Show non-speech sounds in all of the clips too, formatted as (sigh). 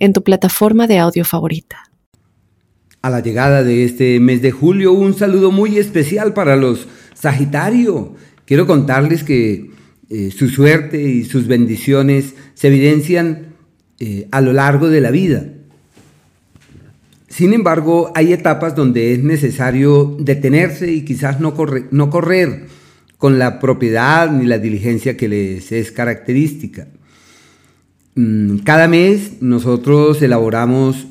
en tu plataforma de audio favorita. A la llegada de este mes de julio, un saludo muy especial para los Sagitario. Quiero contarles que eh, su suerte y sus bendiciones se evidencian eh, a lo largo de la vida. Sin embargo, hay etapas donde es necesario detenerse y quizás no, no correr con la propiedad ni la diligencia que les es característica. Mm, cada mes nosotros elaboramos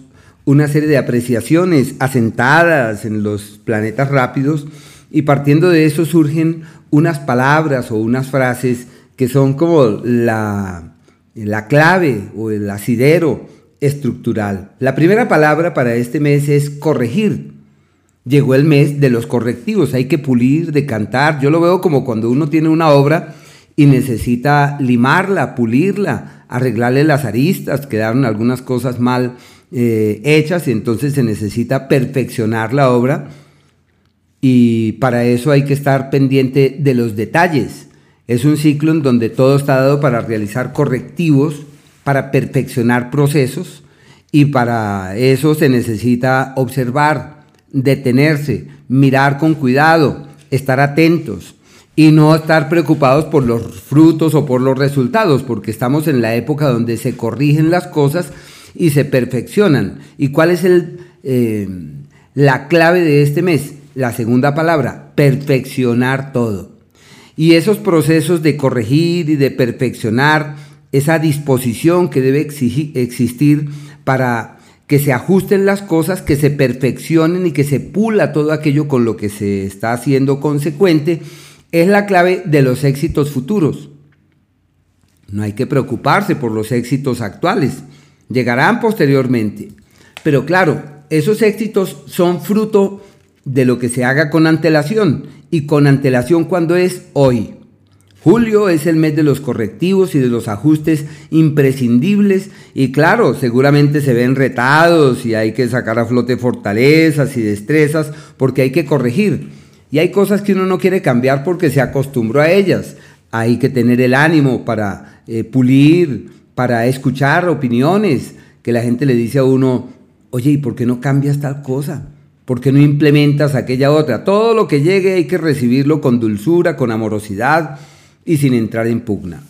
una serie de apreciaciones asentadas en los planetas rápidos y partiendo de eso surgen unas palabras o unas frases que son como la, la clave o el asidero estructural. La primera palabra para este mes es corregir. Llegó el mes de los correctivos, hay que pulir, decantar. Yo lo veo como cuando uno tiene una obra y necesita limarla, pulirla, arreglarle las aristas, quedaron algunas cosas mal eh, hechas y entonces se necesita perfeccionar la obra y para eso hay que estar pendiente de los detalles. Es un ciclo en donde todo está dado para realizar correctivos, para perfeccionar procesos y para eso se necesita observar, detenerse, mirar con cuidado, estar atentos, y no estar preocupados por los frutos o por los resultados, porque estamos en la época donde se corrigen las cosas y se perfeccionan. ¿Y cuál es eh, la clave de este mes? La segunda palabra, perfeccionar todo. Y esos procesos de corregir y de perfeccionar, esa disposición que debe existir para que se ajusten las cosas, que se perfeccionen y que se pula todo aquello con lo que se está haciendo consecuente, es la clave de los éxitos futuros. No hay que preocuparse por los éxitos actuales, llegarán posteriormente. Pero claro, esos éxitos son fruto de lo que se haga con antelación y con antelación cuando es hoy. Julio es el mes de los correctivos y de los ajustes imprescindibles y claro, seguramente se ven retados y hay que sacar a flote fortalezas y destrezas porque hay que corregir. Y hay cosas que uno no quiere cambiar porque se acostumbró a ellas. Hay que tener el ánimo para eh, pulir, para escuchar opiniones, que la gente le dice a uno, oye, ¿y por qué no cambias tal cosa? ¿Por qué no implementas aquella otra? Todo lo que llegue hay que recibirlo con dulzura, con amorosidad y sin entrar en pugna.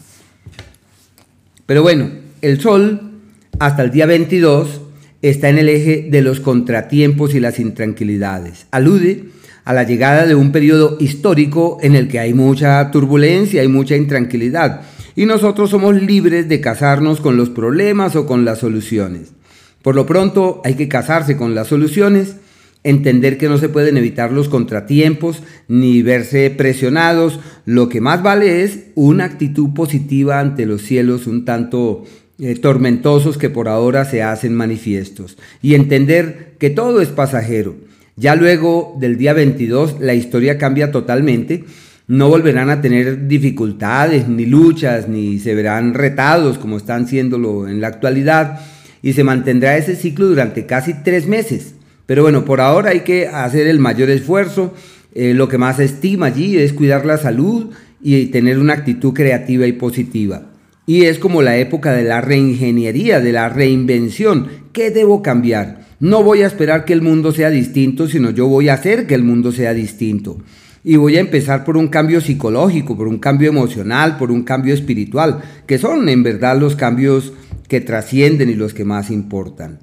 Pero bueno, el Sol, hasta el día 22, está en el eje de los contratiempos y las intranquilidades. Alude a la llegada de un periodo histórico en el que hay mucha turbulencia, hay mucha intranquilidad, y nosotros somos libres de casarnos con los problemas o con las soluciones. Por lo pronto hay que casarse con las soluciones, entender que no se pueden evitar los contratiempos ni verse presionados, lo que más vale es una actitud positiva ante los cielos un tanto eh, tormentosos que por ahora se hacen manifiestos, y entender que todo es pasajero ya luego del día 22 la historia cambia totalmente. No volverán a tener dificultades, ni luchas, ni se verán retados como están siéndolo en la actualidad. Y se mantendrá ese ciclo durante casi tres meses. Pero bueno, por ahora hay que hacer el mayor esfuerzo. Eh, lo que más se estima allí es cuidar la salud y tener una actitud creativa y positiva. Y es como la época de la reingeniería, de la reinvención. ¿Qué debo cambiar? No voy a esperar que el mundo sea distinto, sino yo voy a hacer que el mundo sea distinto. Y voy a empezar por un cambio psicológico, por un cambio emocional, por un cambio espiritual, que son en verdad los cambios que trascienden y los que más importan.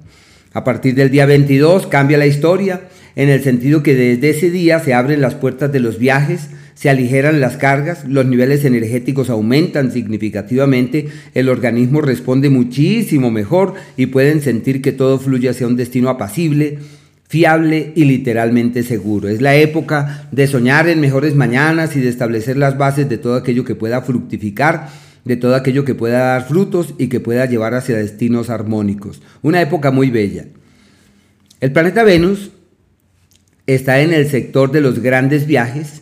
A partir del día 22 cambia la historia, en el sentido que desde ese día se abren las puertas de los viajes, se aligeran las cargas, los niveles energéticos aumentan significativamente, el organismo responde muchísimo mejor y pueden sentir que todo fluye hacia un destino apacible, fiable y literalmente seguro. Es la época de soñar en mejores mañanas y de establecer las bases de todo aquello que pueda fructificar, de todo aquello que pueda dar frutos y que pueda llevar hacia destinos armónicos. Una época muy bella. El planeta Venus está en el sector de los grandes viajes,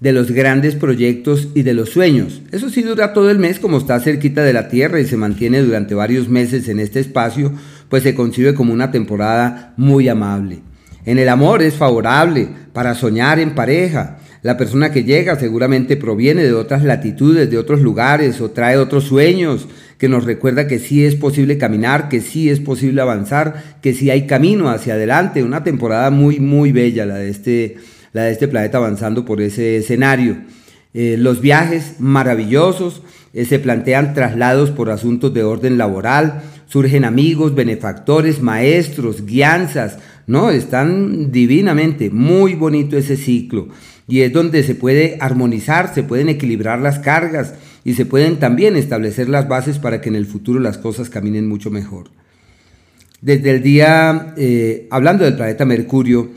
de los grandes proyectos y de los sueños. Eso sí dura todo el mes como está cerquita de la Tierra y se mantiene durante varios meses en este espacio, pues se concibe como una temporada muy amable. En el amor es favorable para soñar en pareja. La persona que llega seguramente proviene de otras latitudes, de otros lugares o trae otros sueños que nos recuerda que sí es posible caminar, que sí es posible avanzar, que sí hay camino hacia adelante. Una temporada muy, muy bella la de este de este planeta avanzando por ese escenario. Eh, los viajes maravillosos, eh, se plantean traslados por asuntos de orden laboral, surgen amigos, benefactores, maestros, guianzas, ¿no? Están divinamente, muy bonito ese ciclo. Y es donde se puede armonizar, se pueden equilibrar las cargas y se pueden también establecer las bases para que en el futuro las cosas caminen mucho mejor. Desde el día, eh, hablando del planeta Mercurio,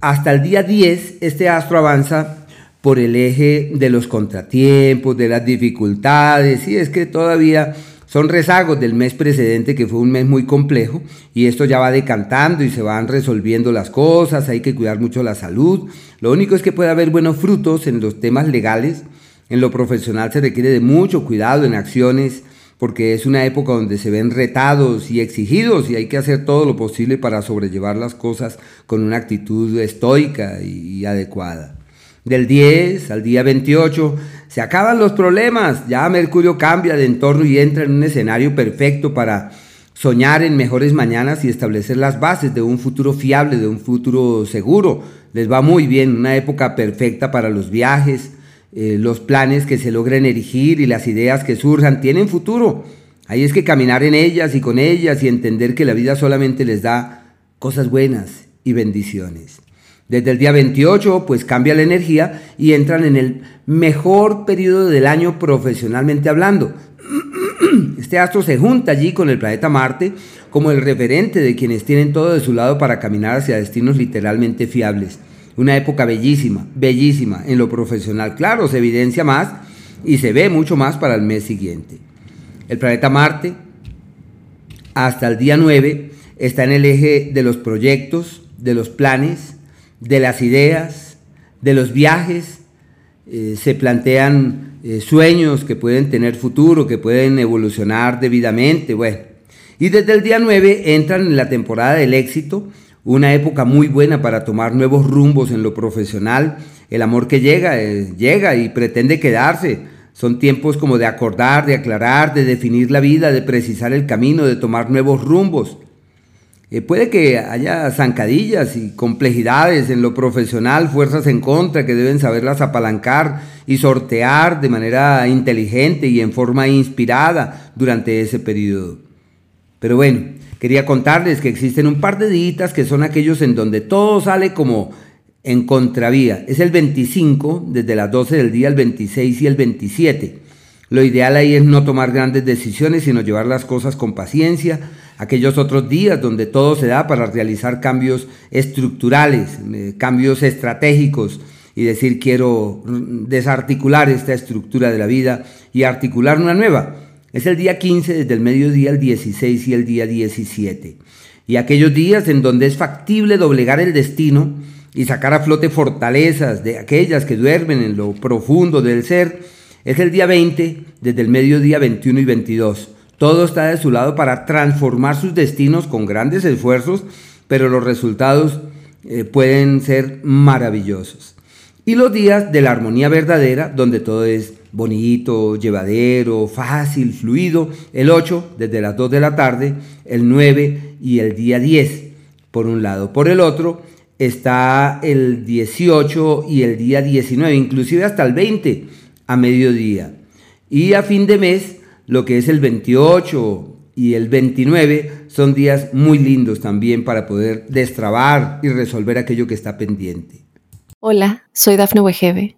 hasta el día 10, este astro avanza por el eje de los contratiempos, de las dificultades, y es que todavía son rezagos del mes precedente que fue un mes muy complejo y esto ya va decantando y se van resolviendo las cosas, hay que cuidar mucho la salud. Lo único es que puede haber buenos frutos en los temas legales, en lo profesional se requiere de mucho cuidado en acciones porque es una época donde se ven retados y exigidos y hay que hacer todo lo posible para sobrellevar las cosas con una actitud estoica y, adecuada. Del 10 al día 28 se acaban los problemas, ya Mercurio cambia de entorno y entra en un escenario perfecto para soñar en mejores mañanas y establecer las bases de un futuro fiable, de un futuro seguro. Les va muy bien, una época perfecta para los viajes, eh, los planes que se logren erigir y las ideas que surjan tienen futuro. Ahí es que caminar en ellas y con ellas y entender que la vida solamente les da cosas buenas y bendiciones. Desde el día 28 pues cambia la energía y entran en el mejor periodo del año profesionalmente hablando. (clears throat) Este astro se junta allí con el planeta Marte como el referente de quienes tienen todo de su lado para caminar hacia destinos literalmente fiables. Una época bellísima, bellísima en lo profesional. Claro, se evidencia más y se ve mucho más para el mes siguiente. El planeta Marte, hasta el día 9, está en el eje de los proyectos, de los planes, de las ideas, de los viajes. Eh, se plantean eh, sueños que pueden tener futuro, que pueden evolucionar debidamente. Bueno, y desde el día 9 entran en la temporada del éxito una época muy buena para tomar nuevos rumbos en lo profesional. El amor que llega, eh, llega y pretende quedarse. Son tiempos como de acordar, de aclarar, de definir la vida, de precisar el camino, de tomar nuevos rumbos. Eh, puede que haya zancadillas y complejidades en lo profesional, fuerzas en contra que deben saberlas apalancar y sortear de manera inteligente y en forma inspirada durante ese periodo. Pero bueno, Quería contarles que existen un par de días que son aquellos en donde todo sale como en contravía. Es el 25, desde las 12 del día, el 26 y el 27. Lo ideal ahí es no tomar grandes decisiones, sino llevar las cosas con paciencia. Aquellos otros días donde todo se da para realizar cambios estructurales, eh, cambios estratégicos y decir quiero desarticular esta estructura de la vida y articular una nueva. Es el día 15 desde el mediodía al 16 y el día 17. Y aquellos días en donde es factible doblegar el destino y sacar a flote fortalezas de aquellas que duermen en lo profundo del ser, es el día 20 desde el mediodía 21 y 22. Todo está de su lado para transformar sus destinos con grandes esfuerzos, pero los resultados eh, pueden ser maravillosos. Y los días de la armonía verdadera, donde todo es bonito, llevadero, fácil, fluido. El 8 desde las 2 de la tarde, el 9 y el día 10 por un lado. Por el otro está el 18 y el día 19, inclusive hasta el 20 a mediodía. Y a fin de mes, lo que es el 28 y el 29 son días muy lindos también para poder destrabar y resolver aquello que está pendiente. Hola, soy Dafne Wegebe